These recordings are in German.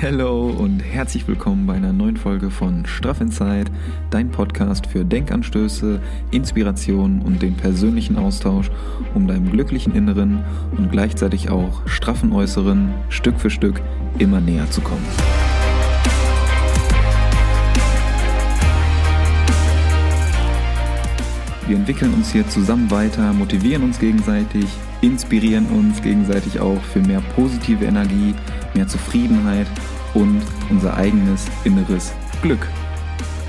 Hello und herzlich willkommen bei einer neuen Folge von Straff Inside, dein Podcast für Denkanstöße, Inspiration und den persönlichen Austausch, um deinem glücklichen Inneren und gleichzeitig auch straffen Äußeren Stück für Stück immer näher zu kommen. Wir entwickeln uns hier zusammen weiter, motivieren uns gegenseitig, inspirieren uns gegenseitig auch für mehr positive Energie, mehr Zufriedenheit und unser eigenes inneres Glück.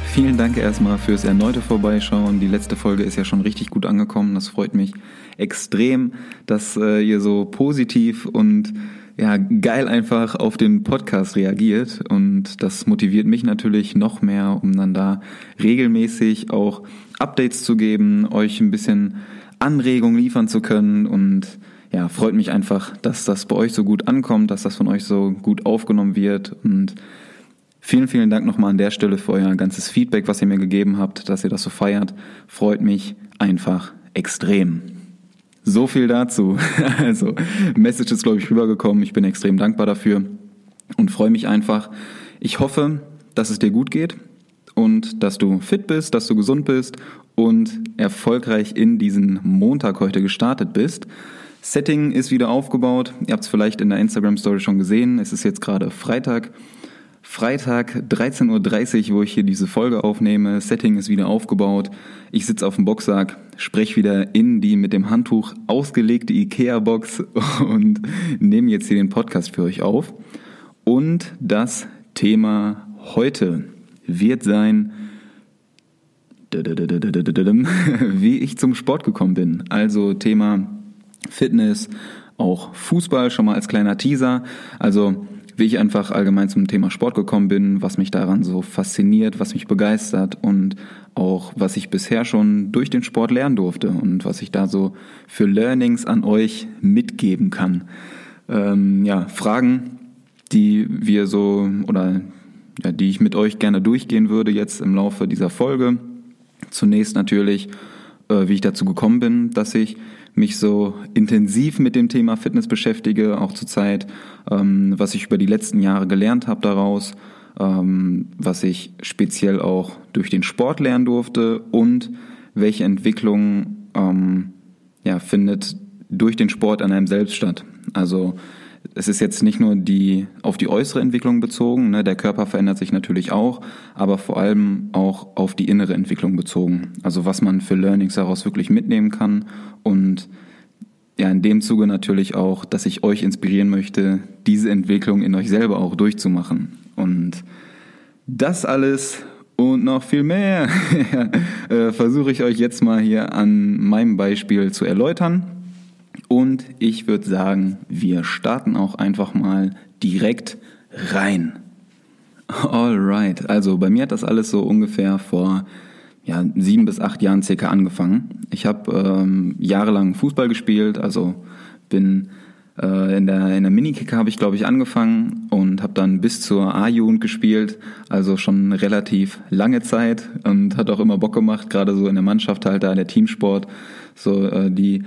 Vielen Dank erstmal fürs erneute Vorbeischauen. Die letzte Folge ist ja schon richtig gut angekommen. Das freut mich extrem, dass äh, ihr so positiv und ja, geil einfach auf den Podcast reagiert und das motiviert mich natürlich noch mehr, um dann da regelmäßig auch Updates zu geben, euch ein bisschen Anregungen liefern zu können und ja, freut mich einfach, dass das bei euch so gut ankommt, dass das von euch so gut aufgenommen wird und vielen, vielen Dank nochmal an der Stelle für euer ganzes Feedback, was ihr mir gegeben habt, dass ihr das so feiert. Freut mich einfach extrem. So viel dazu. Also, Message ist, glaube ich, rübergekommen. Ich bin extrem dankbar dafür und freue mich einfach. Ich hoffe, dass es dir gut geht und dass du fit bist, dass du gesund bist und erfolgreich in diesen Montag heute gestartet bist. Setting ist wieder aufgebaut. Ihr habt es vielleicht in der Instagram Story schon gesehen. Es ist jetzt gerade Freitag. Freitag 13.30 Uhr, wo ich hier diese Folge aufnehme. Setting ist wieder aufgebaut. Ich sitze auf dem Boxsack, spreche wieder in die mit dem Handtuch ausgelegte IKEA-Box und nehme jetzt hier den Podcast für euch auf. Und das Thema heute wird sein, wie ich zum Sport gekommen bin. Also Thema Fitness, auch Fußball schon mal als kleiner Teaser. Also wie ich einfach allgemein zum Thema Sport gekommen bin, was mich daran so fasziniert, was mich begeistert und auch was ich bisher schon durch den Sport lernen durfte und was ich da so für Learnings an euch mitgeben kann. Ähm, ja, Fragen, die wir so oder ja, die ich mit euch gerne durchgehen würde jetzt im Laufe dieser Folge. Zunächst natürlich, äh, wie ich dazu gekommen bin, dass ich mich so intensiv mit dem Thema Fitness beschäftige, auch zur Zeit, ähm, was ich über die letzten Jahre gelernt habe daraus, ähm, was ich speziell auch durch den Sport lernen durfte und welche Entwicklung ähm, ja, findet durch den Sport an einem selbst statt. Also es ist jetzt nicht nur die auf die äußere Entwicklung bezogen, ne, der Körper verändert sich natürlich auch, aber vor allem auch auf die innere Entwicklung bezogen. Also was man für Learnings daraus wirklich mitnehmen kann und ja, in dem Zuge natürlich auch, dass ich euch inspirieren möchte, diese Entwicklung in euch selber auch durchzumachen. Und das alles und noch viel mehr äh, versuche ich euch jetzt mal hier an meinem Beispiel zu erläutern. Und ich würde sagen, wir starten auch einfach mal direkt rein. Alright, also bei mir hat das alles so ungefähr vor ja, sieben bis acht Jahren circa angefangen. Ich habe ähm, jahrelang Fußball gespielt, also bin äh, in der, in der Minikicker habe ich glaube ich angefangen und habe dann bis zur A-Jugend gespielt, also schon relativ lange Zeit und hat auch immer Bock gemacht, gerade so in der Mannschaft halt da der Teamsport, so äh, die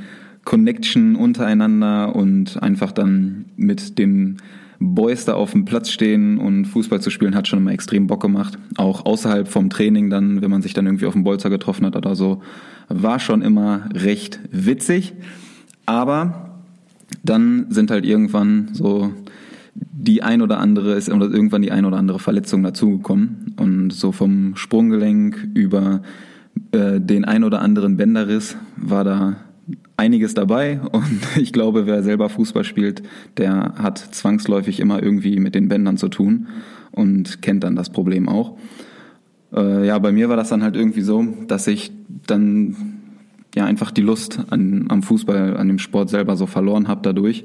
Connection untereinander und einfach dann mit den Boys da auf dem Platz stehen und Fußball zu spielen, hat schon immer extrem Bock gemacht. Auch außerhalb vom Training dann, wenn man sich dann irgendwie auf dem Bolzer getroffen hat oder so, war schon immer recht witzig. Aber dann sind halt irgendwann so die ein oder andere ist irgendwann die ein oder andere Verletzung dazugekommen und so vom Sprunggelenk über äh, den ein oder anderen Bänderriss war da einiges dabei und ich glaube, wer selber Fußball spielt, der hat zwangsläufig immer irgendwie mit den Bändern zu tun und kennt dann das Problem auch. Äh, ja, bei mir war das dann halt irgendwie so, dass ich dann ja einfach die Lust an, am Fußball, an dem Sport selber so verloren habe dadurch,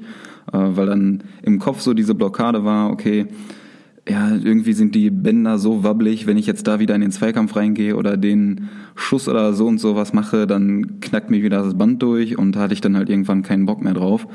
äh, weil dann im Kopf so diese Blockade war, okay, ja, irgendwie sind die Bänder so wabbelig, wenn ich jetzt da wieder in den Zweikampf reingehe oder den Schuss oder so und so was mache, dann knackt mir wieder das Band durch und da hatte ich dann halt irgendwann keinen Bock mehr drauf.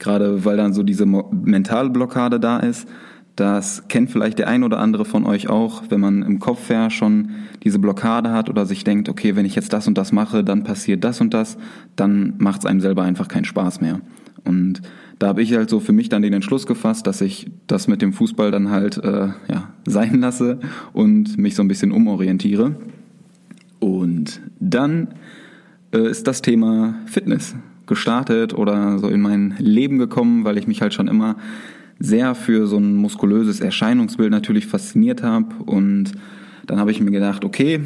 Gerade weil dann so diese mentale Blockade da ist. Das kennt vielleicht der ein oder andere von euch auch, wenn man im Kopf ja schon diese Blockade hat oder sich denkt, okay, wenn ich jetzt das und das mache, dann passiert das und das, dann macht es einem selber einfach keinen Spaß mehr. Und da habe ich halt so für mich dann den Entschluss gefasst, dass ich das mit dem Fußball dann halt äh, ja, sein lasse und mich so ein bisschen umorientiere. Und dann äh, ist das Thema Fitness gestartet oder so in mein Leben gekommen, weil ich mich halt schon immer sehr für so ein muskulöses Erscheinungsbild natürlich fasziniert habe. Und dann habe ich mir gedacht, okay,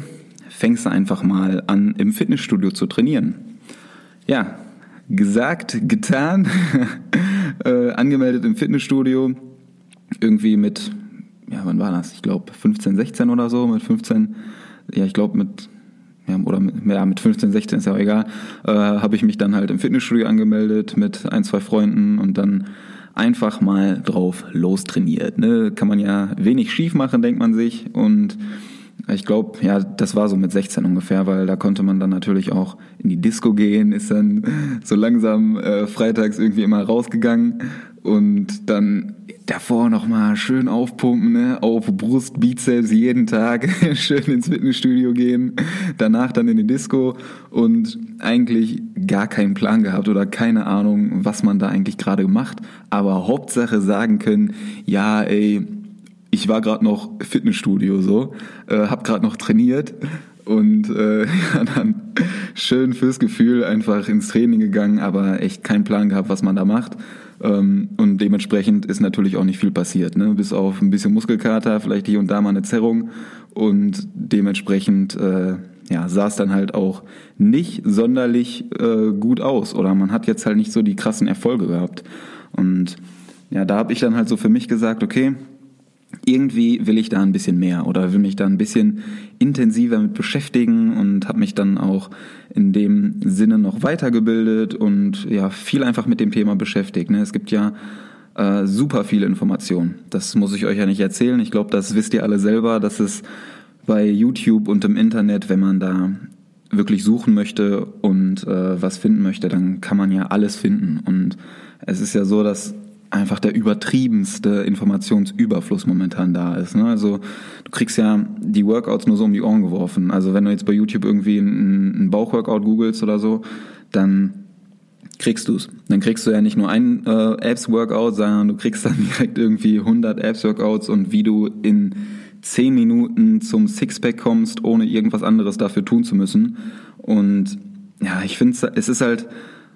fängst du einfach mal an, im Fitnessstudio zu trainieren. Ja, gesagt, getan, äh, angemeldet im Fitnessstudio, irgendwie mit, ja, wann war das? Ich glaube 15, 16 oder so, mit 15, ja, ich glaube mit ja, oder mit, ja, mit 15, 16 ist ja auch egal, äh, habe ich mich dann halt im Fitnessstudio angemeldet mit ein, zwei Freunden und dann einfach mal drauf lostrainiert. Ne? Kann man ja wenig schief machen, denkt man sich. Und ich glaube, ja, das war so mit 16 ungefähr, weil da konnte man dann natürlich auch in die Disco gehen, ist dann so langsam äh, freitags irgendwie immer rausgegangen und dann davor nochmal schön aufpumpen, ne? auf Brust, Bizeps jeden Tag, schön ins Fitnessstudio gehen, danach dann in die Disco und eigentlich gar keinen Plan gehabt oder keine Ahnung, was man da eigentlich gerade macht, aber Hauptsache sagen können, ja, ey, ich war gerade noch Fitnessstudio so, äh, hab gerade noch trainiert und äh, ja, dann schön fürs Gefühl einfach ins Training gegangen, aber echt keinen Plan gehabt, was man da macht. Ähm, und dementsprechend ist natürlich auch nicht viel passiert, ne? bis auf ein bisschen Muskelkater, vielleicht hier und da mal eine Zerrung und dementsprechend äh, ja, sah es dann halt auch nicht sonderlich äh, gut aus oder man hat jetzt halt nicht so die krassen Erfolge gehabt. Und ja, da habe ich dann halt so für mich gesagt, okay, irgendwie will ich da ein bisschen mehr oder will mich da ein bisschen intensiver mit beschäftigen und habe mich dann auch in dem Sinne noch weitergebildet und ja viel einfach mit dem Thema beschäftigt. Ne? Es gibt ja äh, super viele Informationen. Das muss ich euch ja nicht erzählen. Ich glaube, das wisst ihr alle selber, dass es bei YouTube und im Internet, wenn man da wirklich suchen möchte und äh, was finden möchte, dann kann man ja alles finden. Und es ist ja so, dass einfach der übertriebenste Informationsüberfluss momentan da ist. Ne? Also du kriegst ja die Workouts nur so um die Ohren geworfen. Also wenn du jetzt bei YouTube irgendwie einen Bauchworkout googelst oder so, dann kriegst du's. Dann kriegst du ja nicht nur ein äh, Apps-Workout, sondern du kriegst dann direkt irgendwie 100 Apps-Workouts und wie du in 10 Minuten zum Sixpack kommst, ohne irgendwas anderes dafür tun zu müssen. Und ja, ich finde, es ist halt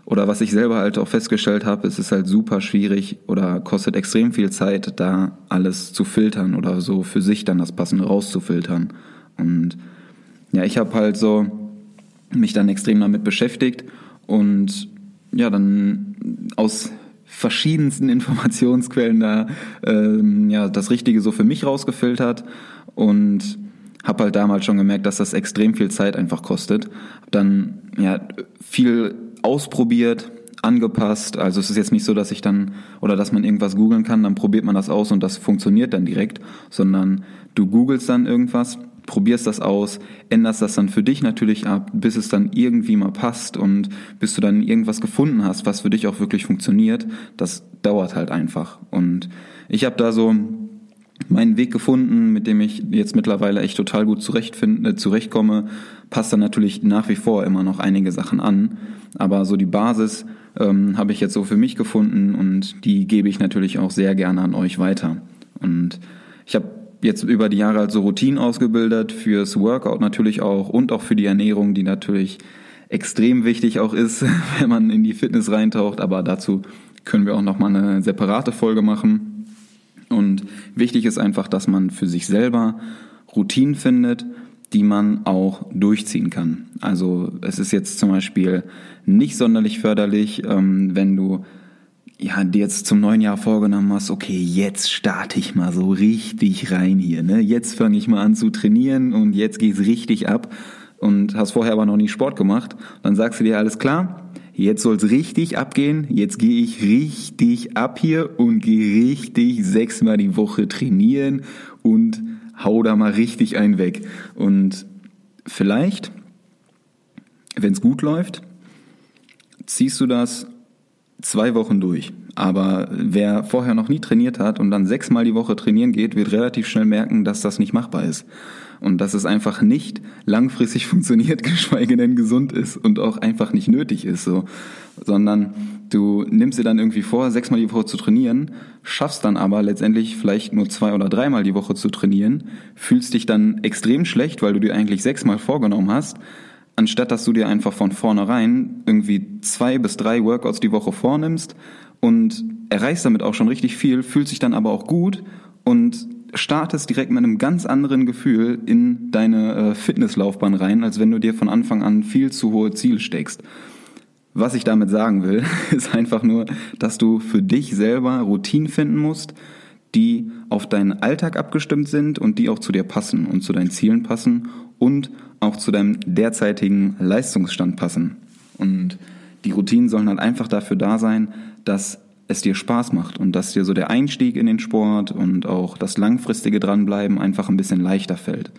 oder was ich selber halt auch festgestellt habe, es ist halt super schwierig oder kostet extrem viel Zeit, da alles zu filtern oder so für sich dann das Passende rauszufiltern. Und ja, ich habe halt so mich dann extrem damit beschäftigt und ja, dann aus verschiedensten Informationsquellen da ähm, ja das Richtige so für mich rausgefiltert und habe halt damals schon gemerkt, dass das extrem viel Zeit einfach kostet. Hab dann ja viel ausprobiert, angepasst. Also es ist jetzt nicht so, dass ich dann oder dass man irgendwas googeln kann, dann probiert man das aus und das funktioniert dann direkt, sondern du googelst dann irgendwas, probierst das aus, änderst das dann für dich natürlich ab, bis es dann irgendwie mal passt und bis du dann irgendwas gefunden hast, was für dich auch wirklich funktioniert. Das dauert halt einfach. Und ich habe da so meinen Weg gefunden, mit dem ich jetzt mittlerweile echt total gut zurechtfinde, zurechtkomme, passt dann natürlich nach wie vor immer noch einige Sachen an. Aber so die Basis ähm, habe ich jetzt so für mich gefunden und die gebe ich natürlich auch sehr gerne an euch weiter. Und ich habe jetzt über die Jahre halt so Routinen ausgebildet, fürs Workout natürlich auch und auch für die Ernährung, die natürlich extrem wichtig auch ist, wenn man in die Fitness reintaucht. Aber dazu können wir auch nochmal eine separate Folge machen. Und wichtig ist einfach, dass man für sich selber Routinen findet, die man auch durchziehen kann. Also es ist jetzt zum Beispiel nicht sonderlich förderlich, ähm, wenn du ja, dir jetzt zum neuen Jahr vorgenommen hast, okay, jetzt starte ich mal so richtig rein hier, ne? Jetzt fange ich mal an zu trainieren und jetzt geht's richtig ab und hast vorher aber noch nie Sport gemacht, dann sagst du dir alles klar, jetzt soll's richtig abgehen, jetzt gehe ich richtig ab hier und gehe richtig sechsmal die Woche trainieren und hau da mal richtig einen weg. Und vielleicht, wenn es gut läuft, ziehst du das zwei Wochen durch. Aber wer vorher noch nie trainiert hat und dann sechsmal die Woche trainieren geht, wird relativ schnell merken, dass das nicht machbar ist. Und dass es einfach nicht langfristig funktioniert, geschweige denn gesund ist und auch einfach nicht nötig ist, so. Sondern du nimmst dir dann irgendwie vor, sechsmal die Woche zu trainieren, schaffst dann aber letztendlich vielleicht nur zwei oder dreimal die Woche zu trainieren, fühlst dich dann extrem schlecht, weil du dir eigentlich sechsmal vorgenommen hast, anstatt dass du dir einfach von vornherein irgendwie zwei bis drei Workouts die Woche vornimmst und erreichst damit auch schon richtig viel, fühlst dich dann aber auch gut und startest direkt mit einem ganz anderen Gefühl in deine äh, Fitnesslaufbahn rein, als wenn du dir von Anfang an viel zu hohe Ziele steckst. Was ich damit sagen will, ist einfach nur, dass du für dich selber Routinen finden musst, die auf deinen Alltag abgestimmt sind und die auch zu dir passen und zu deinen Zielen passen und auch zu deinem derzeitigen Leistungsstand passen. Und die Routinen sollen halt einfach dafür da sein, dass es dir Spaß macht und dass dir so der Einstieg in den Sport und auch das langfristige Dranbleiben einfach ein bisschen leichter fällt.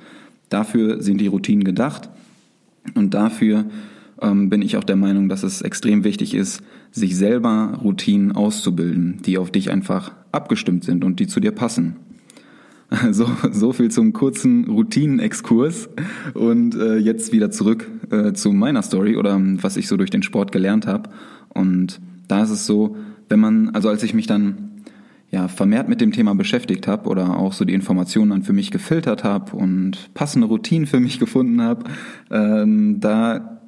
Dafür sind die Routinen gedacht und dafür ähm, bin ich auch der Meinung, dass es extrem wichtig ist, sich selber Routinen auszubilden, die auf dich einfach abgestimmt sind und die zu dir passen. So, so viel zum kurzen Routinenexkurs und äh, jetzt wieder zurück äh, zu meiner Story oder was ich so durch den Sport gelernt habe. Und da ist es so, wenn man, also als ich mich dann ja, vermehrt mit dem Thema beschäftigt habe oder auch so die Informationen dann für mich gefiltert habe und passende Routinen für mich gefunden habe, ähm, da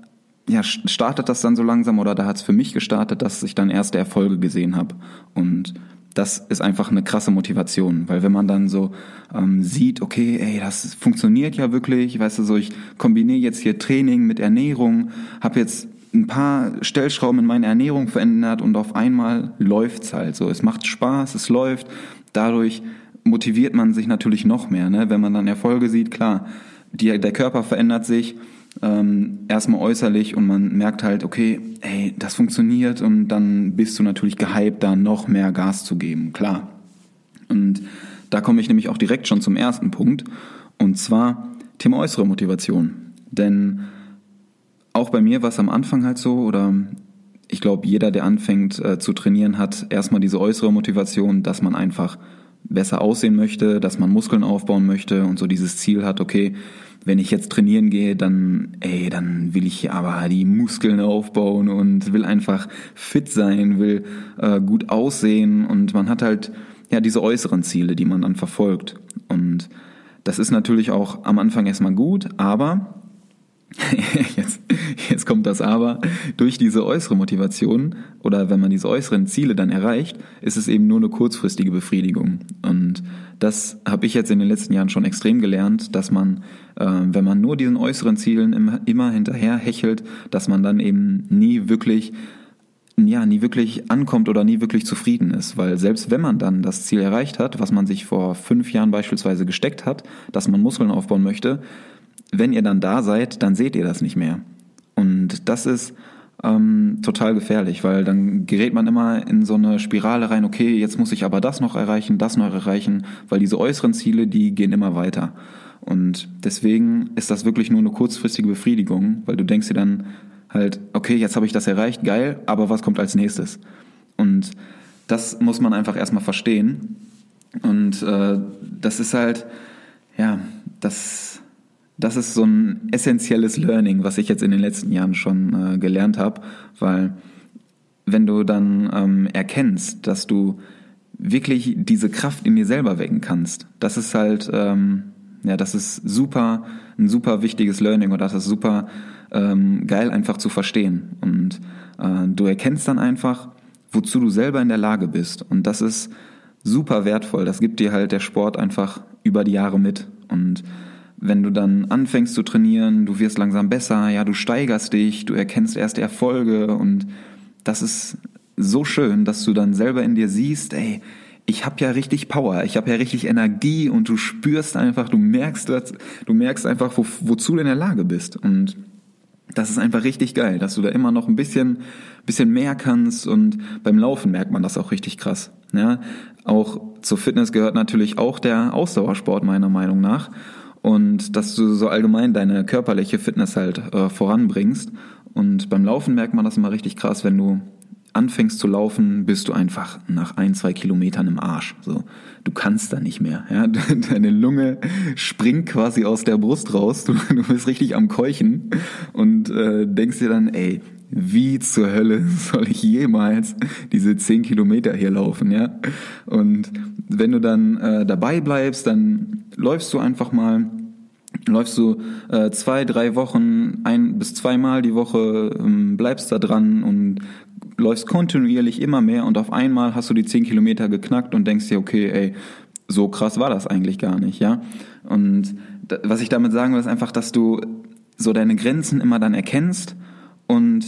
ja, startet das dann so langsam oder da hat es für mich gestartet, dass ich dann erste Erfolge gesehen habe. Und das ist einfach eine krasse Motivation, weil wenn man dann so ähm, sieht, okay, ey, das funktioniert ja wirklich, weißt du, so ich kombiniere jetzt hier Training mit Ernährung, habe jetzt ein paar Stellschrauben in meiner Ernährung verändert und auf einmal läuft's halt so. Es macht Spaß, es läuft. Dadurch motiviert man sich natürlich noch mehr, ne? wenn man dann Erfolge sieht. Klar, die, der Körper verändert sich ähm, erstmal äußerlich und man merkt halt, okay, hey, das funktioniert und dann bist du natürlich gehypt, da noch mehr Gas zu geben, klar. Und da komme ich nämlich auch direkt schon zum ersten Punkt und zwar Thema äußere Motivation. Denn auch bei mir war es am Anfang halt so, oder ich glaube, jeder, der anfängt äh, zu trainieren, hat erstmal diese äußere Motivation, dass man einfach besser aussehen möchte, dass man Muskeln aufbauen möchte und so dieses Ziel hat, okay, wenn ich jetzt trainieren gehe, dann, ey, dann will ich aber die Muskeln aufbauen und will einfach fit sein, will äh, gut aussehen und man hat halt ja diese äußeren Ziele, die man dann verfolgt. Und das ist natürlich auch am Anfang erstmal gut, aber jetzt, jetzt kommt das aber, durch diese äußere Motivation oder wenn man diese äußeren Ziele dann erreicht, ist es eben nur eine kurzfristige Befriedigung. Und das habe ich jetzt in den letzten Jahren schon extrem gelernt, dass man, äh, wenn man nur diesen äußeren Zielen immer hinterher hechelt, dass man dann eben nie wirklich ja, nie wirklich ankommt oder nie wirklich zufrieden ist. Weil selbst wenn man dann das Ziel erreicht hat, was man sich vor fünf Jahren beispielsweise gesteckt hat, dass man Muskeln aufbauen möchte, wenn ihr dann da seid, dann seht ihr das nicht mehr. Und das ist ähm, total gefährlich, weil dann gerät man immer in so eine Spirale rein, okay, jetzt muss ich aber das noch erreichen, das noch erreichen, weil diese äußeren Ziele, die gehen immer weiter. Und deswegen ist das wirklich nur eine kurzfristige Befriedigung, weil du denkst dir dann halt, okay, jetzt habe ich das erreicht, geil, aber was kommt als nächstes? Und das muss man einfach erstmal verstehen. Und äh, das ist halt, ja, das das ist so ein essentielles Learning, was ich jetzt in den letzten Jahren schon äh, gelernt habe, weil wenn du dann ähm, erkennst, dass du wirklich diese Kraft in dir selber wecken kannst, das ist halt, ähm, ja, das ist super, ein super wichtiges Learning oder das ist super ähm, geil einfach zu verstehen. Und äh, du erkennst dann einfach, wozu du selber in der Lage bist. Und das ist super wertvoll. Das gibt dir halt der Sport einfach über die Jahre mit. Und wenn du dann anfängst zu trainieren, du wirst langsam besser, ja, du steigerst dich, du erkennst erste Erfolge und das ist so schön, dass du dann selber in dir siehst, ey, ich habe ja richtig Power, ich habe ja richtig Energie und du spürst einfach, du merkst, du merkst einfach, wo, wozu du in der Lage bist und das ist einfach richtig geil, dass du da immer noch ein bisschen, bisschen mehr kannst und beim Laufen merkt man das auch richtig krass. Ja, auch zur Fitness gehört natürlich auch der Ausdauersport meiner Meinung nach und dass du so allgemein deine körperliche Fitness halt äh, voranbringst. Und beim Laufen merkt man das immer richtig krass, wenn du anfängst zu laufen, bist du einfach nach ein, zwei Kilometern im Arsch. So, du kannst da nicht mehr. Ja? Deine Lunge springt quasi aus der Brust raus. Du, du bist richtig am Keuchen und äh, denkst dir dann, ey, wie zur Hölle soll ich jemals diese zehn Kilometer hier laufen, ja? Und wenn du dann äh, dabei bleibst, dann läufst du einfach mal läufst du äh, zwei, drei Wochen, ein bis zweimal die Woche, ähm, bleibst da dran und läufst kontinuierlich immer mehr und auf einmal hast du die zehn Kilometer geknackt und denkst dir, okay, ey, so krass war das eigentlich gar nicht, ja. Und da, was ich damit sagen will, ist einfach, dass du so deine Grenzen immer dann erkennst und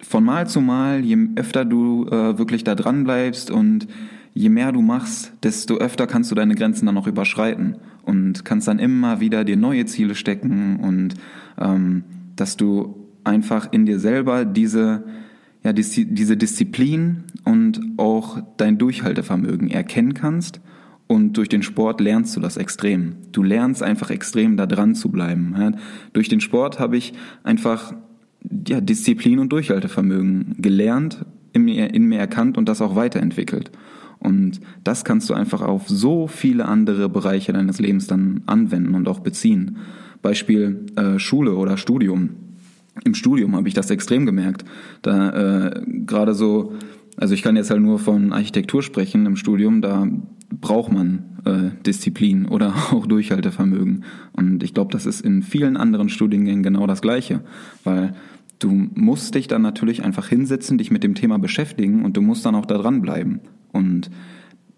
von Mal zu Mal, je öfter du äh, wirklich da dran bleibst und je mehr du machst, desto öfter kannst du deine Grenzen dann auch überschreiten und kannst dann immer wieder dir neue Ziele stecken und ähm, dass du einfach in dir selber diese ja, diese Disziplin und auch dein Durchhaltevermögen erkennen kannst. Und durch den Sport lernst du das extrem. Du lernst einfach extrem da dran zu bleiben. Ja, durch den Sport habe ich einfach ja, Disziplin und Durchhaltevermögen gelernt, in mir, in mir erkannt und das auch weiterentwickelt. Und das kannst du einfach auf so viele andere Bereiche deines Lebens dann anwenden und auch beziehen. Beispiel äh, Schule oder Studium. Im Studium habe ich das extrem gemerkt. Da äh, gerade so, also ich kann jetzt halt nur von Architektur sprechen im Studium, da braucht man äh, Disziplin oder auch Durchhaltevermögen. Und ich glaube, das ist in vielen anderen Studiengängen genau das Gleiche, weil du musst dich dann natürlich einfach hinsetzen, dich mit dem Thema beschäftigen und du musst dann auch da dranbleiben. Und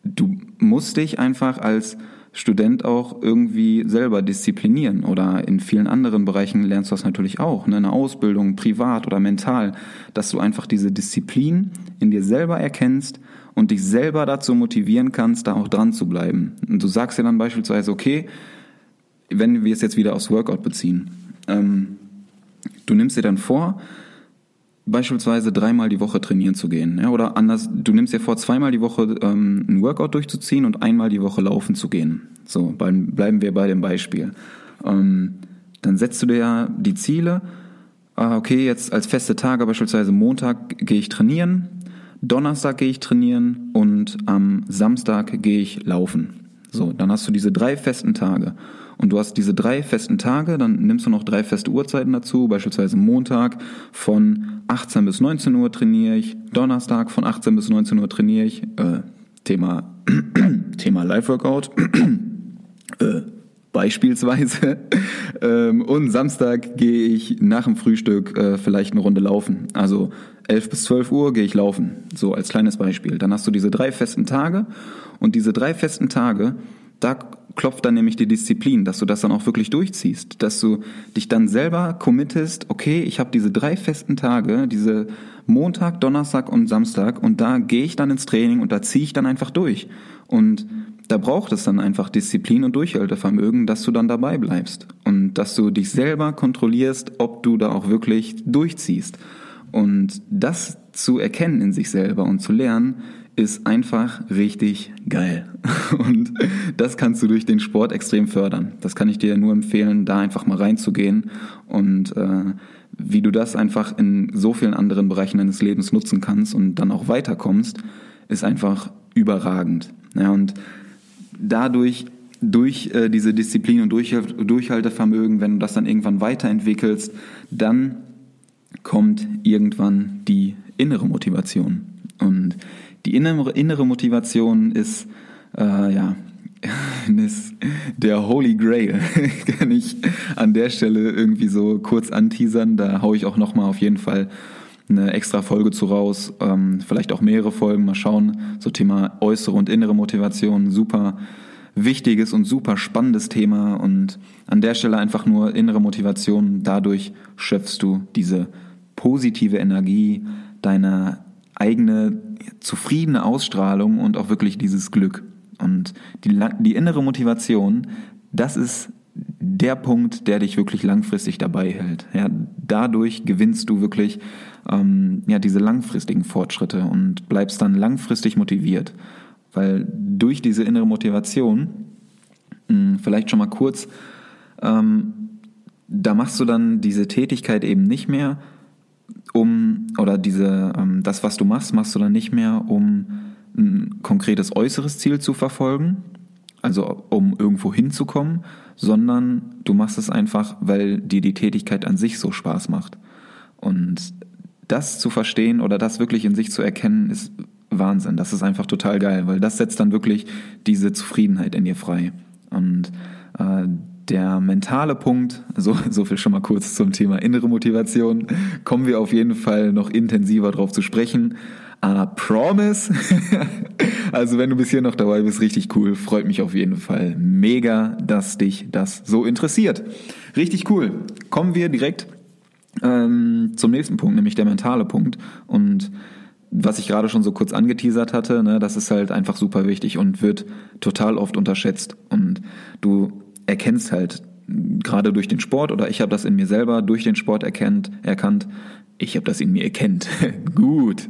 du musst dich einfach als Student auch irgendwie selber disziplinieren oder in vielen anderen Bereichen lernst du das natürlich auch, ne? eine Ausbildung, privat oder mental, dass du einfach diese Disziplin in dir selber erkennst und dich selber dazu motivieren kannst, da auch dran zu bleiben. Und du sagst dir dann beispielsweise, okay, wenn wir es jetzt wieder aufs Workout beziehen, ähm, du nimmst dir dann vor, beispielsweise dreimal die Woche trainieren zu gehen. Ja, oder anders, du nimmst dir vor, zweimal die Woche ähm, ein Workout durchzuziehen und einmal die Woche laufen zu gehen. So, bleiben wir bei dem Beispiel. Ähm, dann setzt du dir ja die Ziele, ah, okay, jetzt als feste Tage, beispielsweise Montag gehe ich trainieren, Donnerstag gehe ich trainieren und am Samstag gehe ich laufen. So, dann hast du diese drei festen Tage und du hast diese drei festen Tage, dann nimmst du noch drei feste Uhrzeiten dazu, beispielsweise Montag von 18 bis 19 Uhr trainiere ich, Donnerstag von 18 bis 19 Uhr trainiere ich, äh, Thema, Thema Live-Workout, äh, beispielsweise. ähm, und Samstag gehe ich nach dem Frühstück äh, vielleicht eine Runde laufen. Also 11 bis 12 Uhr gehe ich laufen, so als kleines Beispiel. Dann hast du diese drei festen Tage und diese drei festen Tage, da klopft dann nämlich die Disziplin, dass du das dann auch wirklich durchziehst, dass du dich dann selber committest, okay, ich habe diese drei festen Tage, diese Montag, Donnerstag und Samstag und da gehe ich dann ins Training und da ziehe ich dann einfach durch. Und da braucht es dann einfach Disziplin und Durchhaltevermögen, dass du dann dabei bleibst und dass du dich selber kontrollierst, ob du da auch wirklich durchziehst. Und das zu erkennen in sich selber und zu lernen, ist einfach richtig geil. Und das kannst du durch den Sport extrem fördern. Das kann ich dir nur empfehlen, da einfach mal reinzugehen und äh, wie du das einfach in so vielen anderen Bereichen deines Lebens nutzen kannst und dann auch weiterkommst, ist einfach überragend. Ja, und dadurch, durch äh, diese Disziplin und durch, Durchhaltevermögen, wenn du das dann irgendwann weiterentwickelst, dann kommt irgendwann die innere Motivation. Und die innere, innere Motivation ist, äh, ja, ist der Holy Grail. Kann ich an der Stelle irgendwie so kurz anteasern. Da haue ich auch nochmal auf jeden Fall eine extra Folge zu raus. Ähm, vielleicht auch mehrere Folgen. Mal schauen. So Thema äußere und innere Motivation. Super wichtiges und super spannendes Thema. Und an der Stelle einfach nur innere Motivation. Dadurch schöpfst du diese positive Energie, deiner eigene zufriedene Ausstrahlung und auch wirklich dieses Glück. Und die, die innere Motivation, das ist der Punkt, der dich wirklich langfristig dabei hält. Ja, dadurch gewinnst du wirklich ähm, ja, diese langfristigen Fortschritte und bleibst dann langfristig motiviert. Weil durch diese innere Motivation, hm, vielleicht schon mal kurz, ähm, da machst du dann diese Tätigkeit eben nicht mehr, um oder diese, ähm, das, was du machst, machst du dann nicht mehr, um ein konkretes äußeres Ziel zu verfolgen, also um irgendwo hinzukommen, sondern du machst es einfach, weil dir die Tätigkeit an sich so Spaß macht. Und das zu verstehen oder das wirklich in sich zu erkennen, ist Wahnsinn. Das ist einfach total geil, weil das setzt dann wirklich diese Zufriedenheit in dir frei. Und äh, der mentale Punkt, so, so viel schon mal kurz zum Thema innere Motivation, kommen wir auf jeden Fall noch intensiver drauf zu sprechen. Uh, promise. also wenn du bis hier noch dabei bist, richtig cool. Freut mich auf jeden Fall mega, dass dich das so interessiert. Richtig cool. Kommen wir direkt ähm, zum nächsten Punkt, nämlich der mentale Punkt. Und was ich gerade schon so kurz angeteasert hatte, ne, das ist halt einfach super wichtig und wird total oft unterschätzt. Und du erkennst halt gerade durch den Sport oder ich habe das in mir selber durch den Sport erkennt, erkannt. Ich habe das in mir erkennt. Gut.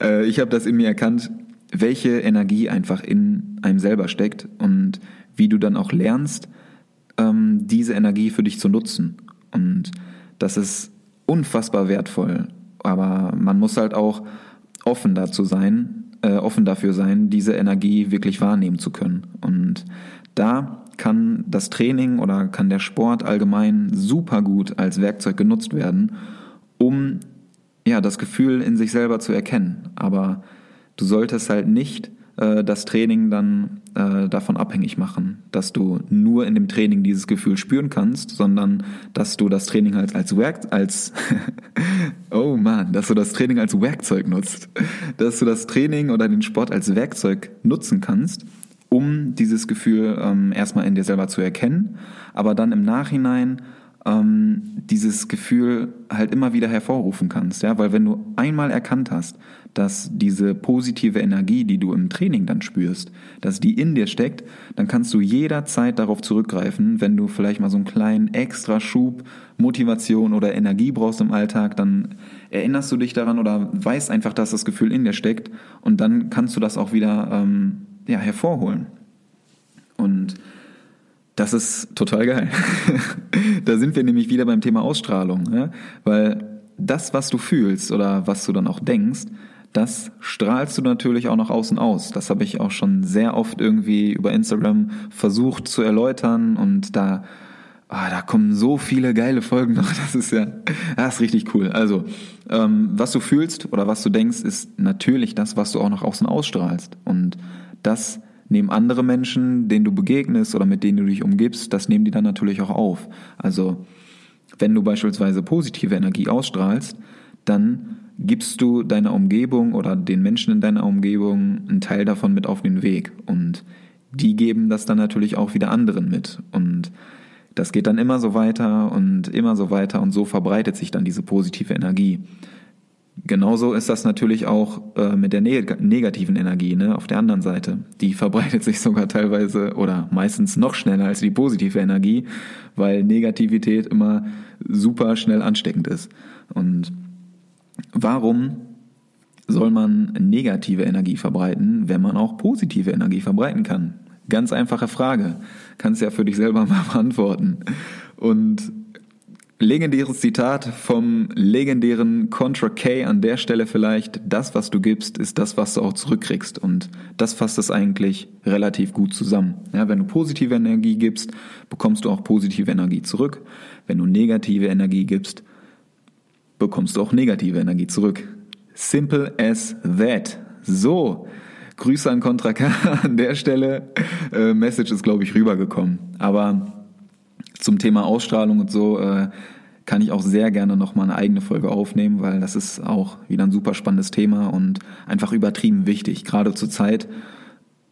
Äh, ich habe das in mir erkannt, welche Energie einfach in einem selber steckt und wie du dann auch lernst, ähm, diese Energie für dich zu nutzen. Und das ist unfassbar wertvoll. Aber man muss halt auch offen dazu sein, äh, offen dafür sein, diese Energie wirklich wahrnehmen zu können. Und da kann das Training oder kann der Sport allgemein super gut als Werkzeug genutzt werden, um ja das Gefühl in sich selber zu erkennen. Aber du solltest halt nicht äh, das Training dann äh, davon abhängig machen, dass du nur in dem Training dieses Gefühl spüren kannst, sondern dass du das Training halt als Werk als oh man, dass du das Training als Werkzeug nutzt, dass du das Training oder den Sport als Werkzeug nutzen kannst, um dieses Gefühl ähm, erstmal in dir selber zu erkennen, aber dann im Nachhinein ähm, dieses Gefühl halt immer wieder hervorrufen kannst, ja, weil wenn du einmal erkannt hast, dass diese positive Energie, die du im Training dann spürst, dass die in dir steckt, dann kannst du jederzeit darauf zurückgreifen, wenn du vielleicht mal so einen kleinen extra Schub Motivation oder Energie brauchst im Alltag, dann erinnerst du dich daran oder weißt einfach, dass das Gefühl in dir steckt und dann kannst du das auch wieder ähm, ja, hervorholen. Und das ist total geil. da sind wir nämlich wieder beim Thema Ausstrahlung, ja? weil das, was du fühlst oder was du dann auch denkst, das strahlst du natürlich auch nach außen aus. Das habe ich auch schon sehr oft irgendwie über Instagram versucht zu erläutern und da, ah, da kommen so viele geile Folgen noch. Das ist ja, das ist richtig cool. Also, ähm, was du fühlst oder was du denkst, ist natürlich das, was du auch nach außen ausstrahlst. Und das nehmen andere Menschen, denen du begegnest oder mit denen du dich umgibst, das nehmen die dann natürlich auch auf. Also, wenn du beispielsweise positive Energie ausstrahlst, dann gibst du deiner Umgebung oder den Menschen in deiner Umgebung einen Teil davon mit auf den Weg. Und die geben das dann natürlich auch wieder anderen mit. Und das geht dann immer so weiter und immer so weiter und so verbreitet sich dann diese positive Energie. Genauso ist das natürlich auch äh, mit der neg negativen Energie ne, auf der anderen Seite. Die verbreitet sich sogar teilweise oder meistens noch schneller als die positive Energie, weil Negativität immer super schnell ansteckend ist. Und Warum soll man negative Energie verbreiten, wenn man auch positive Energie verbreiten kann? Ganz einfache Frage. Kannst ja für dich selber mal beantworten. Und legendäres Zitat vom legendären Contra K an der Stelle vielleicht, das, was du gibst, ist das, was du auch zurückkriegst. Und das fasst es eigentlich relativ gut zusammen. Ja, wenn du positive Energie gibst, bekommst du auch positive Energie zurück. Wenn du negative Energie gibst, bekommst du auch negative Energie zurück. Simple as that. So, Grüße an Contra K an der Stelle. Äh, Message ist, glaube ich, rübergekommen. Aber zum Thema Ausstrahlung und so äh, kann ich auch sehr gerne nochmal eine eigene Folge aufnehmen, weil das ist auch wieder ein super spannendes Thema und einfach übertrieben wichtig. Gerade zur Zeit,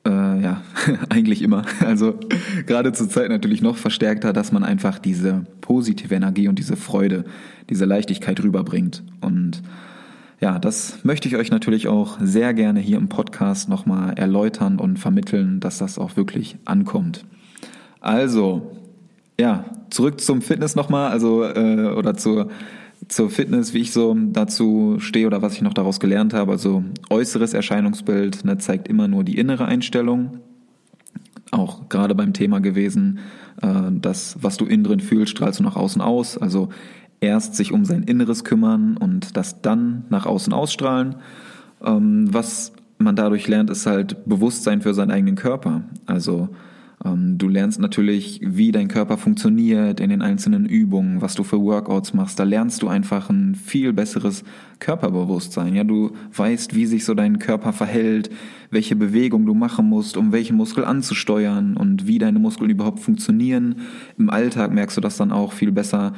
äh, ja, eigentlich immer. Also gerade zur Zeit natürlich noch verstärkter, dass man einfach diese positive Energie und diese Freude, diese Leichtigkeit rüberbringt. Und ja, das möchte ich euch natürlich auch sehr gerne hier im Podcast nochmal erläutern und vermitteln, dass das auch wirklich ankommt. Also, ja, zurück zum Fitness nochmal, also äh, oder zur zur Fitness, wie ich so dazu stehe oder was ich noch daraus gelernt habe. Also äußeres Erscheinungsbild ne, zeigt immer nur die innere Einstellung. Auch gerade beim Thema gewesen, äh, das, was du innen drin fühlst, strahlst du nach außen aus. Also erst sich um sein Inneres kümmern und das dann nach außen ausstrahlen. Ähm, was man dadurch lernt, ist halt Bewusstsein für seinen eigenen Körper. Also du lernst natürlich, wie dein Körper funktioniert in den einzelnen Übungen, was du für Workouts machst. Da lernst du einfach ein viel besseres Körperbewusstsein. Ja, du weißt, wie sich so dein Körper verhält, welche Bewegung du machen musst, um welchen Muskel anzusteuern und wie deine Muskeln überhaupt funktionieren. Im Alltag merkst du das dann auch viel besser.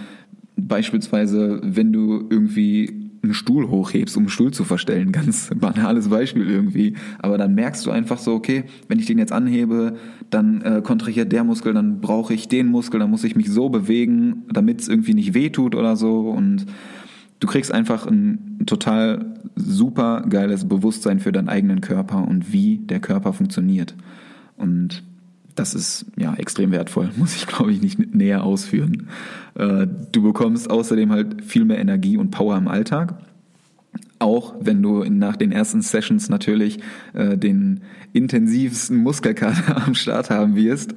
Beispielsweise, wenn du irgendwie einen Stuhl hochhebst, um einen Stuhl zu verstellen. Ganz banales Beispiel irgendwie. Aber dann merkst du einfach so, okay, wenn ich den jetzt anhebe, dann äh, kontrahiert der Muskel, dann brauche ich den Muskel, dann muss ich mich so bewegen, damit es irgendwie nicht wehtut oder so. Und du kriegst einfach ein total super geiles Bewusstsein für deinen eigenen Körper und wie der Körper funktioniert. Und das ist ja extrem wertvoll, muss ich glaube ich nicht näher ausführen. Äh, du bekommst außerdem halt viel mehr Energie und Power im Alltag. Auch wenn du nach den ersten Sessions natürlich äh, den intensivsten Muskelkater am Start haben wirst,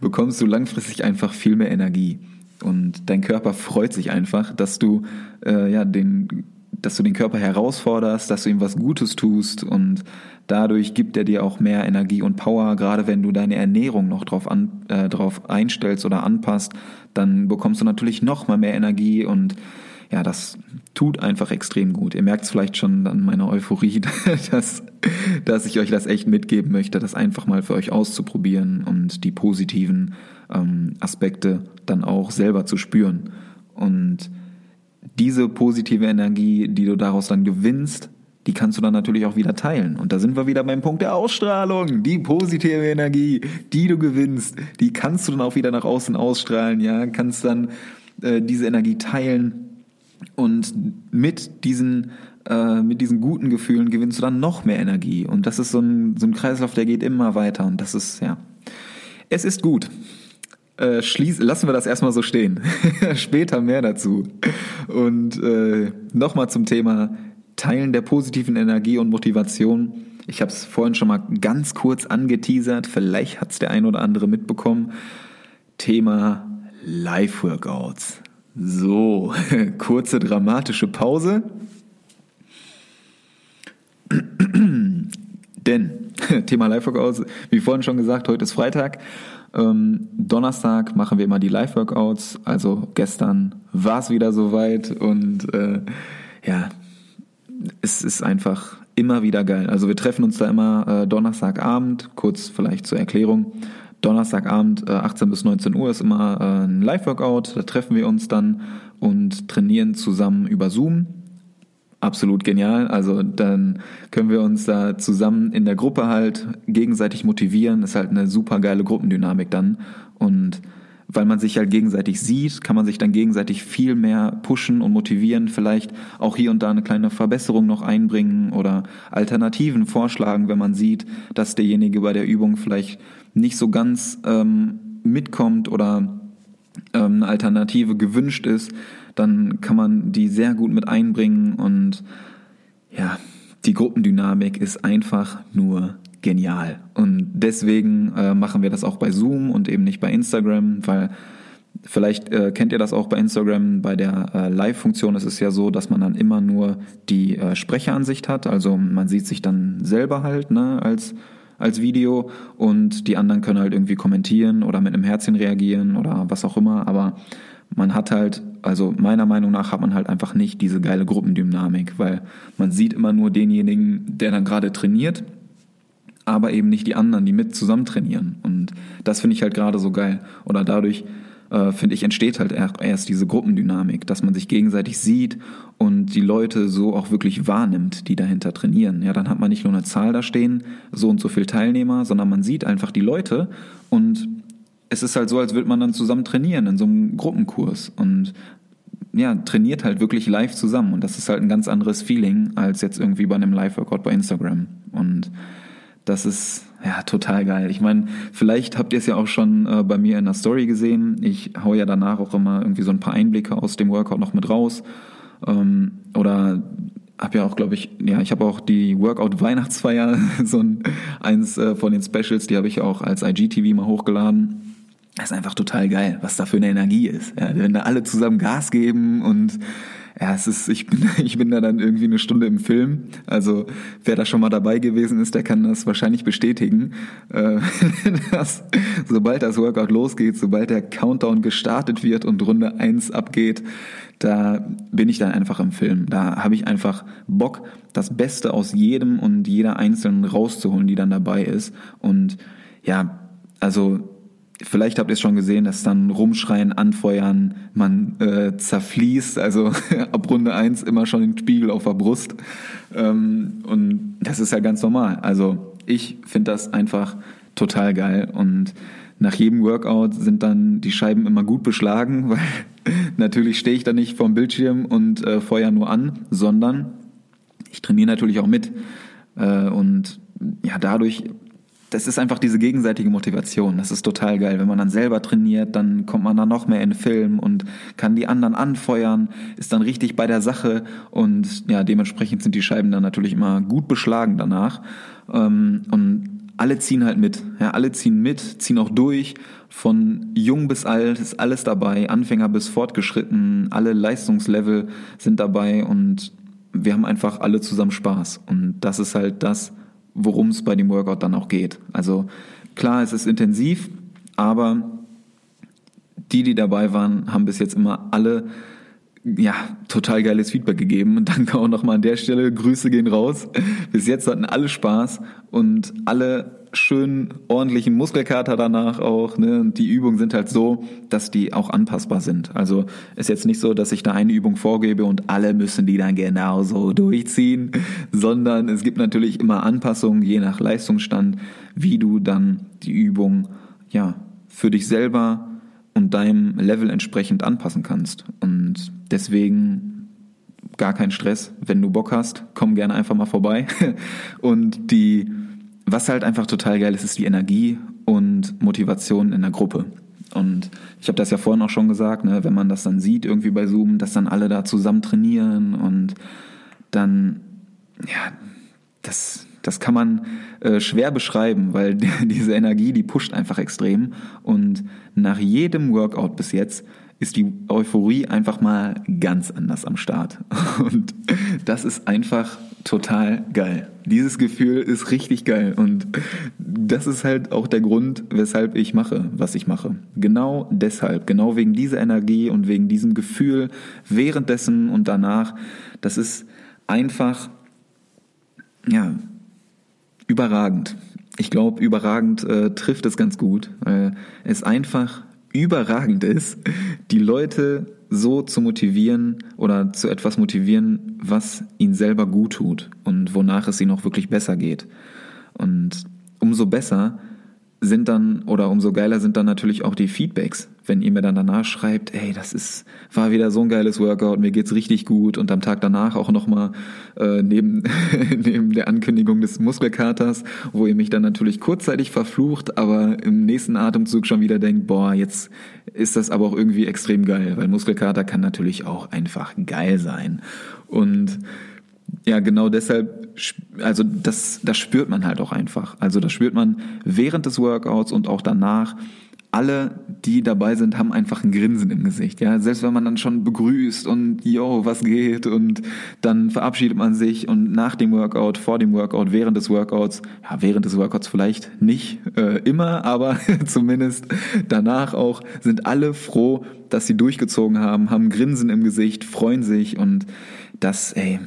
bekommst du langfristig einfach viel mehr Energie. Und dein Körper freut sich einfach, dass du äh, ja den dass du den Körper herausforderst, dass du ihm was Gutes tust und dadurch gibt er dir auch mehr Energie und Power. Gerade wenn du deine Ernährung noch drauf, an, äh, drauf einstellst oder anpasst, dann bekommst du natürlich noch mal mehr Energie und ja, das tut einfach extrem gut. Ihr merkt es vielleicht schon an meiner Euphorie, dass, dass ich euch das echt mitgeben möchte, das einfach mal für euch auszuprobieren und die positiven ähm, Aspekte dann auch selber zu spüren. Und diese positive Energie, die du daraus dann gewinnst, die kannst du dann natürlich auch wieder teilen. Und da sind wir wieder beim Punkt der Ausstrahlung. Die positive Energie, die du gewinnst, die kannst du dann auch wieder nach außen ausstrahlen, ja, kannst dann äh, diese Energie teilen und mit diesen äh, mit diesen guten Gefühlen gewinnst du dann noch mehr Energie. Und das ist so ein, so ein Kreislauf, der geht immer weiter. Und das ist, ja, es ist gut. Äh, schließ, lassen wir das erstmal so stehen. Später mehr dazu. Und äh, nochmal zum Thema Teilen der positiven Energie und Motivation. Ich habe es vorhin schon mal ganz kurz angeteasert. Vielleicht hat es der ein oder andere mitbekommen. Thema Live-Workouts. So, kurze dramatische Pause. Denn Thema Live-Workouts, wie vorhin schon gesagt, heute ist Freitag. Ähm, Donnerstag machen wir immer die Live-Workouts. Also gestern war es wieder soweit und äh, ja, es ist einfach immer wieder geil. Also wir treffen uns da immer äh, Donnerstagabend, kurz vielleicht zur Erklärung. Donnerstagabend äh, 18 bis 19 Uhr ist immer äh, ein Live-Workout. Da treffen wir uns dann und trainieren zusammen über Zoom absolut genial. Also dann können wir uns da zusammen in der Gruppe halt gegenseitig motivieren. Ist halt eine super geile Gruppendynamik dann. Und weil man sich halt gegenseitig sieht, kann man sich dann gegenseitig viel mehr pushen und motivieren, vielleicht auch hier und da eine kleine Verbesserung noch einbringen oder Alternativen vorschlagen, wenn man sieht, dass derjenige bei der Übung vielleicht nicht so ganz ähm, mitkommt oder ähm, eine Alternative gewünscht ist dann kann man die sehr gut mit einbringen und ja, die Gruppendynamik ist einfach nur genial. Und deswegen äh, machen wir das auch bei Zoom und eben nicht bei Instagram, weil vielleicht äh, kennt ihr das auch bei Instagram, bei der äh, Live-Funktion ist es ja so, dass man dann immer nur die äh, Sprecheransicht hat. Also man sieht sich dann selber halt ne, als, als Video und die anderen können halt irgendwie kommentieren oder mit einem Herzchen reagieren oder was auch immer. Aber man hat halt, also meiner Meinung nach hat man halt einfach nicht diese geile Gruppendynamik, weil man sieht immer nur denjenigen, der dann gerade trainiert, aber eben nicht die anderen, die mit zusammen trainieren. Und das finde ich halt gerade so geil. Oder dadurch, äh, finde ich, entsteht halt erst diese Gruppendynamik, dass man sich gegenseitig sieht und die Leute so auch wirklich wahrnimmt, die dahinter trainieren. Ja, dann hat man nicht nur eine Zahl da stehen, so und so viel Teilnehmer, sondern man sieht einfach die Leute und es ist halt so, als würde man dann zusammen trainieren in so einem Gruppenkurs und ja, trainiert halt wirklich live zusammen und das ist halt ein ganz anderes Feeling als jetzt irgendwie bei einem Live-Workout bei Instagram und das ist ja total geil. Ich meine, vielleicht habt ihr es ja auch schon äh, bei mir in der Story gesehen. Ich hau ja danach auch immer irgendwie so ein paar Einblicke aus dem Workout noch mit raus ähm, oder habe ja auch, glaube ich, ja, ich habe auch die Workout Weihnachtsfeier, so ein, eins äh, von den Specials, die habe ich auch als IGTV mal hochgeladen. Das ist einfach total geil, was da für eine Energie ist. Ja, wenn da alle zusammen Gas geben und ja, es ist, ich bin, ich bin da dann irgendwie eine Stunde im Film. Also wer da schon mal dabei gewesen ist, der kann das wahrscheinlich bestätigen. Äh, dass, sobald das Workout losgeht, sobald der Countdown gestartet wird und Runde eins abgeht, da bin ich dann einfach im Film. Da habe ich einfach Bock, das Beste aus jedem und jeder Einzelnen rauszuholen, die dann dabei ist. Und ja, also Vielleicht habt ihr es schon gesehen, dass dann rumschreien, anfeuern, man äh, zerfließt, also ab Runde eins immer schon den Spiegel auf der Brust. Ähm, und das ist ja ganz normal. Also ich finde das einfach total geil. Und nach jedem Workout sind dann die Scheiben immer gut beschlagen, weil natürlich stehe ich da nicht vorm Bildschirm und äh, feuer nur an, sondern ich trainiere natürlich auch mit. Äh, und ja, dadurch das ist einfach diese gegenseitige Motivation. Das ist total geil. Wenn man dann selber trainiert, dann kommt man dann noch mehr in den Film und kann die anderen anfeuern, ist dann richtig bei der Sache und ja, dementsprechend sind die Scheiben dann natürlich immer gut beschlagen danach. Ähm, und alle ziehen halt mit. Ja, alle ziehen mit, ziehen auch durch. Von jung bis alt ist alles dabei, Anfänger bis fortgeschritten, alle Leistungslevel sind dabei und wir haben einfach alle zusammen Spaß. Und das ist halt das, worum es bei dem Workout dann auch geht. Also klar, es ist intensiv, aber die, die dabei waren, haben bis jetzt immer alle ja, total geiles Feedback gegeben. Und danke auch nochmal an der Stelle. Grüße gehen raus. Bis jetzt hatten alle Spaß und alle schön ordentlichen Muskelkater danach auch. Ne? Und die Übungen sind halt so, dass die auch anpassbar sind. Also ist jetzt nicht so, dass ich da eine Übung vorgebe und alle müssen die dann genauso durchziehen, sondern es gibt natürlich immer Anpassungen je nach Leistungsstand, wie du dann die Übung ja für dich selber und deinem Level entsprechend anpassen kannst. Und deswegen gar kein Stress. Wenn du Bock hast, komm gerne einfach mal vorbei. Und die, was halt einfach total geil ist, ist die Energie und Motivation in der Gruppe. Und ich habe das ja vorhin auch schon gesagt, ne, wenn man das dann sieht irgendwie bei Zoom, dass dann alle da zusammen trainieren und dann, ja, das, das kann man äh, schwer beschreiben, weil diese Energie, die pusht einfach extrem. Und nach jedem Workout bis jetzt ist die Euphorie einfach mal ganz anders am Start. Und das ist einfach total geil. Dieses Gefühl ist richtig geil. Und das ist halt auch der Grund, weshalb ich mache, was ich mache. Genau deshalb, genau wegen dieser Energie und wegen diesem Gefühl währenddessen und danach. Das ist einfach, ja, überragend. Ich glaube, überragend äh, trifft es ganz gut. Äh, es einfach überragend ist, die Leute so zu motivieren oder zu etwas motivieren, was ihnen selber gut tut und wonach es ihnen auch wirklich besser geht. Und umso besser sind dann oder umso geiler sind dann natürlich auch die Feedbacks, wenn ihr mir dann danach schreibt, ey, das ist war wieder so ein geiles Workout, mir geht's richtig gut und am Tag danach auch noch mal äh, neben neben der Ankündigung des Muskelkaters, wo ihr mich dann natürlich kurzzeitig verflucht, aber im nächsten Atemzug schon wieder denkt, boah, jetzt ist das aber auch irgendwie extrem geil, weil Muskelkater kann natürlich auch einfach geil sein und ja, genau deshalb, also das, das spürt man halt auch einfach. Also das spürt man während des Workouts und auch danach. Alle, die dabei sind, haben einfach ein Grinsen im Gesicht. Ja, selbst wenn man dann schon begrüßt und yo, was geht und dann verabschiedet man sich und nach dem Workout, vor dem Workout, während des Workouts, ja, während des Workouts vielleicht nicht äh, immer, aber zumindest danach auch sind alle froh, dass sie durchgezogen haben, haben Grinsen im Gesicht, freuen sich und das, ey,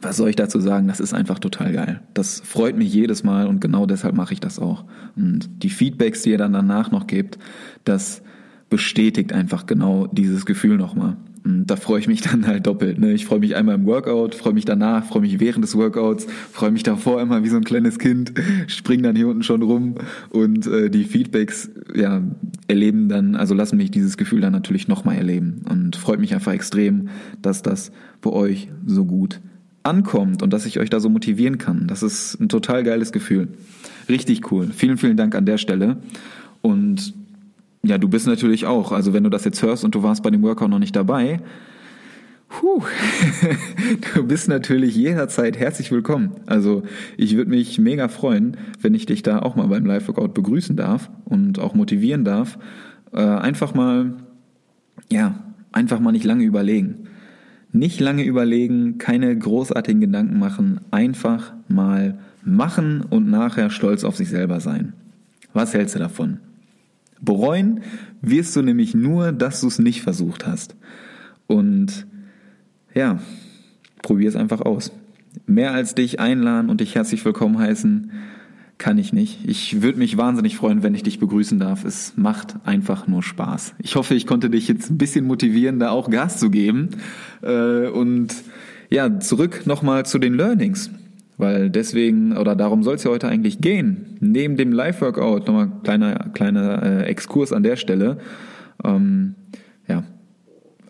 was soll ich dazu sagen? Das ist einfach total geil. Das freut mich jedes Mal und genau deshalb mache ich das auch. Und die Feedbacks, die ihr dann danach noch gebt, das bestätigt einfach genau dieses Gefühl nochmal. Und da freue ich mich dann halt doppelt. Ne? Ich freue mich einmal im Workout, freue mich danach, freue mich während des Workouts, freue mich davor immer wie so ein kleines Kind, spring dann hier unten schon rum und äh, die Feedbacks ja erleben dann, also lassen mich dieses Gefühl dann natürlich nochmal erleben und freut mich einfach extrem, dass das bei euch so gut ankommt und dass ich euch da so motivieren kann. Das ist ein total geiles Gefühl. Richtig cool. Vielen, vielen Dank an der Stelle. Und ja, du bist natürlich auch, also wenn du das jetzt hörst und du warst bei dem Workout noch nicht dabei, Puh, du bist natürlich jederzeit herzlich willkommen. Also ich würde mich mega freuen, wenn ich dich da auch mal beim Live-Workout begrüßen darf und auch motivieren darf. Äh, einfach mal, ja, einfach mal nicht lange überlegen. Nicht lange überlegen, keine großartigen Gedanken machen, einfach mal machen und nachher stolz auf sich selber sein. Was hältst du davon? Bereuen wirst du nämlich nur, dass du es nicht versucht hast. Und ja, probier es einfach aus. Mehr als dich einladen und dich herzlich willkommen heißen, kann ich nicht. Ich würde mich wahnsinnig freuen, wenn ich dich begrüßen darf. Es macht einfach nur Spaß. Ich hoffe, ich konnte dich jetzt ein bisschen motivieren, da auch Gas zu geben. Äh, und ja, zurück nochmal zu den Learnings. Weil deswegen, oder darum soll es ja heute eigentlich gehen. Neben dem Live-Workout, nochmal kleiner, kleiner äh, Exkurs an der Stelle. Ähm, ja,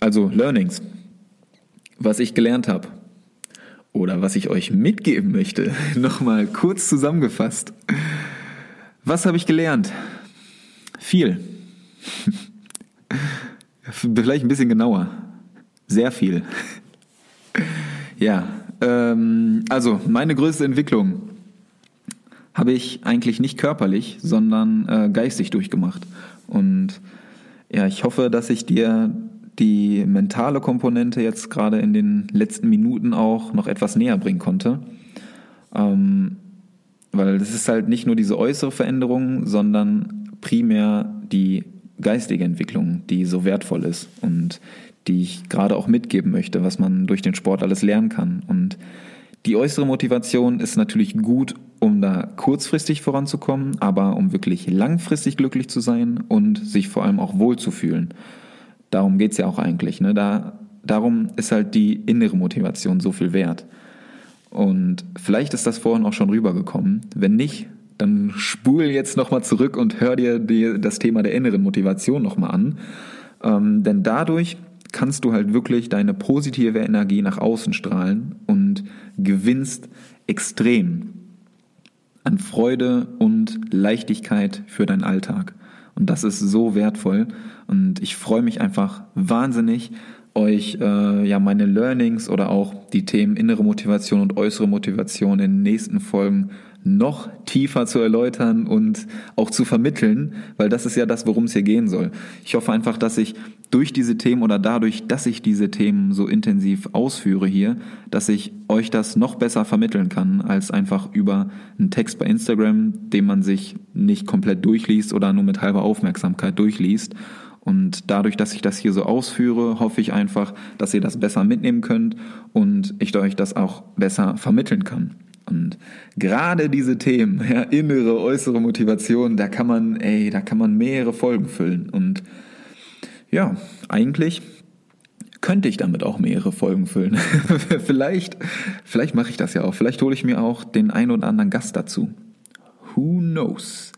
also Learnings was ich gelernt habe oder was ich euch mitgeben möchte, nochmal kurz zusammengefasst. Was habe ich gelernt? Viel. Vielleicht ein bisschen genauer. Sehr viel. Ja, ähm, also meine größte Entwicklung habe ich eigentlich nicht körperlich, sondern äh, geistig durchgemacht. Und ja, ich hoffe, dass ich dir die mentale Komponente jetzt gerade in den letzten Minuten auch noch etwas näher bringen konnte. Ähm, weil das ist halt nicht nur diese äußere Veränderung, sondern primär die geistige Entwicklung, die so wertvoll ist und die ich gerade auch mitgeben möchte, was man durch den Sport alles lernen kann. Und die äußere Motivation ist natürlich gut, um da kurzfristig voranzukommen, aber um wirklich langfristig glücklich zu sein und sich vor allem auch wohlzufühlen. Darum geht es ja auch eigentlich. Ne? Da, darum ist halt die innere Motivation so viel wert. Und vielleicht ist das vorhin auch schon rübergekommen. Wenn nicht, dann spul jetzt nochmal zurück und hör dir die, das Thema der inneren Motivation nochmal an. Ähm, denn dadurch kannst du halt wirklich deine positive Energie nach außen strahlen und gewinnst extrem an Freude und Leichtigkeit für deinen Alltag. Und das ist so wertvoll. Und ich freue mich einfach wahnsinnig, euch äh, ja meine Learnings oder auch die Themen innere Motivation und äußere Motivation in den nächsten Folgen noch tiefer zu erläutern und auch zu vermitteln, weil das ist ja das, worum es hier gehen soll. Ich hoffe einfach, dass ich durch diese Themen oder dadurch, dass ich diese Themen so intensiv ausführe hier, dass ich euch das noch besser vermitteln kann, als einfach über einen Text bei Instagram, den man sich nicht komplett durchliest oder nur mit halber Aufmerksamkeit durchliest. Und dadurch, dass ich das hier so ausführe, hoffe ich einfach, dass ihr das besser mitnehmen könnt und ich euch das auch besser vermitteln kann. Und gerade diese Themen, ja, innere, äußere Motivation, da kann man, ey, da kann man mehrere Folgen füllen. Und ja, eigentlich könnte ich damit auch mehrere Folgen füllen. vielleicht, vielleicht mache ich das ja auch. Vielleicht hole ich mir auch den einen oder anderen Gast dazu. Who knows?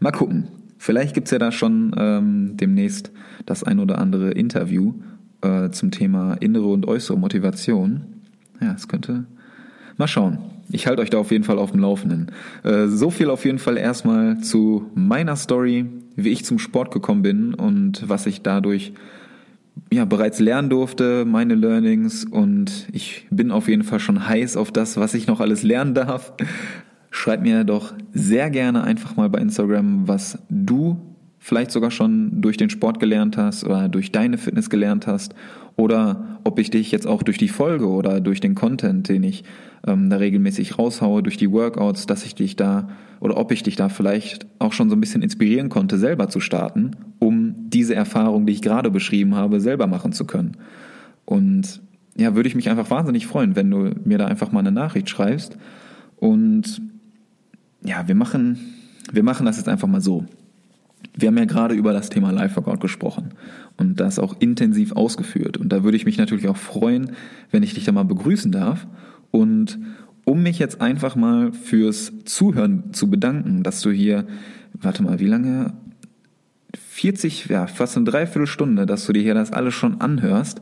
Mal gucken. Vielleicht gibt's ja da schon ähm, demnächst das ein oder andere Interview äh, zum Thema innere und äußere Motivation. Ja, es könnte. Mal schauen. Ich halte euch da auf jeden Fall auf dem Laufenden. Äh, so viel auf jeden Fall erstmal zu meiner Story, wie ich zum Sport gekommen bin und was ich dadurch ja, bereits lernen durfte, meine Learnings und ich bin auf jeden Fall schon heiß auf das, was ich noch alles lernen darf. Schreib mir doch sehr gerne einfach mal bei Instagram, was du vielleicht sogar schon durch den Sport gelernt hast oder durch deine Fitness gelernt hast oder ob ich dich jetzt auch durch die Folge oder durch den Content, den ich ähm, da regelmäßig raushaue, durch die Workouts, dass ich dich da oder ob ich dich da vielleicht auch schon so ein bisschen inspirieren konnte, selber zu starten, um diese Erfahrung, die ich gerade beschrieben habe, selber machen zu können. Und ja, würde ich mich einfach wahnsinnig freuen, wenn du mir da einfach mal eine Nachricht schreibst und ja, wir machen, wir machen das jetzt einfach mal so. Wir haben ja gerade über das Thema Live-Workout gesprochen und das auch intensiv ausgeführt. Und da würde ich mich natürlich auch freuen, wenn ich dich da mal begrüßen darf. Und um mich jetzt einfach mal fürs Zuhören zu bedanken, dass du hier, warte mal, wie lange? 40, ja, fast eine Dreiviertelstunde, dass du dir hier das alles schon anhörst.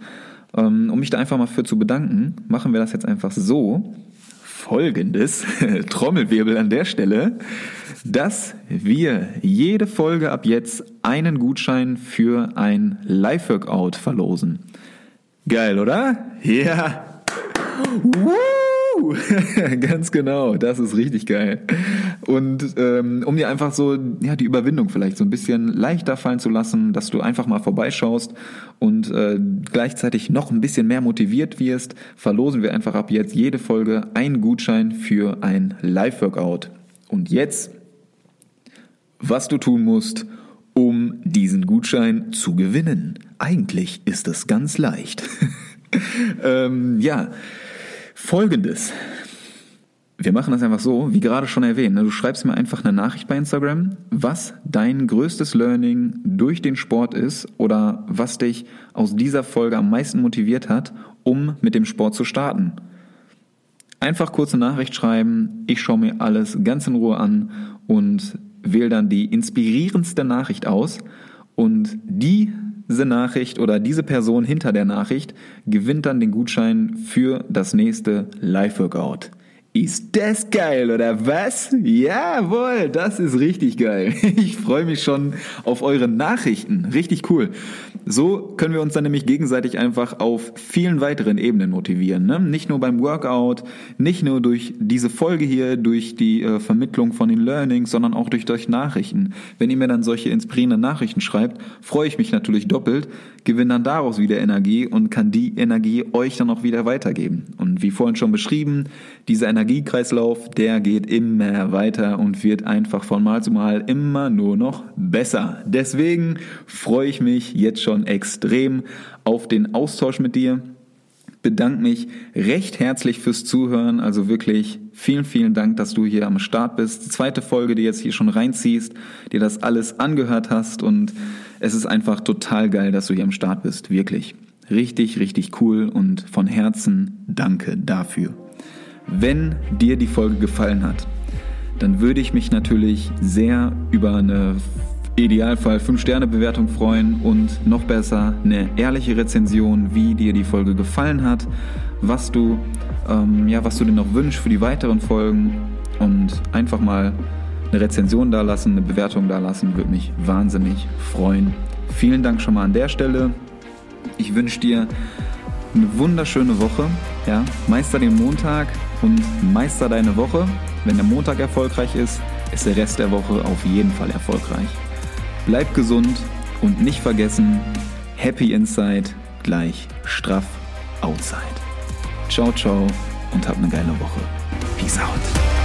Ähm, um mich da einfach mal für zu bedanken, machen wir das jetzt einfach so, folgendes, Trommelwirbel an der Stelle, dass wir jede Folge ab jetzt einen Gutschein für ein Live-Workout verlosen. Geil, oder? Ja. Ganz genau, das ist richtig geil. Und ähm, um dir einfach so ja die Überwindung vielleicht so ein bisschen leichter fallen zu lassen, dass du einfach mal vorbeischaust und äh, gleichzeitig noch ein bisschen mehr motiviert wirst, verlosen wir einfach ab jetzt jede Folge einen Gutschein für ein Live-Workout. Und jetzt, was du tun musst, um diesen Gutschein zu gewinnen. Eigentlich ist es ganz leicht. ähm, ja, folgendes. Wir machen das einfach so, wie gerade schon erwähnt. Ne? Du schreibst mir einfach eine Nachricht bei Instagram, was dein größtes Learning durch den Sport ist oder was dich aus dieser Folge am meisten motiviert hat, um mit dem Sport zu starten. Einfach kurze Nachricht schreiben, ich schaue mir alles ganz in Ruhe an und wähle dann die inspirierendste Nachricht aus und diese Nachricht oder diese Person hinter der Nachricht gewinnt dann den Gutschein für das nächste Live-Workout. Ist das geil oder was? Jawohl, das ist richtig geil. Ich freue mich schon auf eure Nachrichten. Richtig cool. So können wir uns dann nämlich gegenseitig einfach auf vielen weiteren Ebenen motivieren. Ne? Nicht nur beim Workout, nicht nur durch diese Folge hier, durch die äh, Vermittlung von den Learnings, sondern auch durch euch Nachrichten. Wenn ihr mir dann solche inspirierenden Nachrichten schreibt, freue ich mich natürlich doppelt, gewinne dann daraus wieder Energie und kann die Energie euch dann auch wieder weitergeben. Und wie vorhin schon beschrieben, dieser Energiekreislauf, der geht immer weiter und wird einfach von Mal zu Mal immer nur noch besser. Deswegen freue ich mich jetzt schon extrem auf den Austausch mit dir bedanke mich recht herzlich fürs Zuhören. Also wirklich vielen, vielen Dank, dass du hier am Start bist. Die zweite Folge, die jetzt hier schon reinziehst, dir das alles angehört hast und es ist einfach total geil, dass du hier am Start bist, wirklich. Richtig, richtig cool und von Herzen danke dafür. Wenn dir die Folge gefallen hat, dann würde ich mich natürlich sehr über eine Idealfall 5-Sterne-Bewertung freuen und noch besser eine ehrliche Rezension, wie dir die Folge gefallen hat, was du, ähm, ja, was du dir noch wünschst für die weiteren Folgen und einfach mal eine Rezension da lassen, eine Bewertung da lassen, würde mich wahnsinnig freuen. Vielen Dank schon mal an der Stelle. Ich wünsche dir eine wunderschöne Woche. Ja, meister den Montag und meister deine Woche. Wenn der Montag erfolgreich ist, ist der Rest der Woche auf jeden Fall erfolgreich. Bleib gesund und nicht vergessen, Happy Inside gleich straff Outside. Ciao, ciao und hab eine geile Woche. Peace out.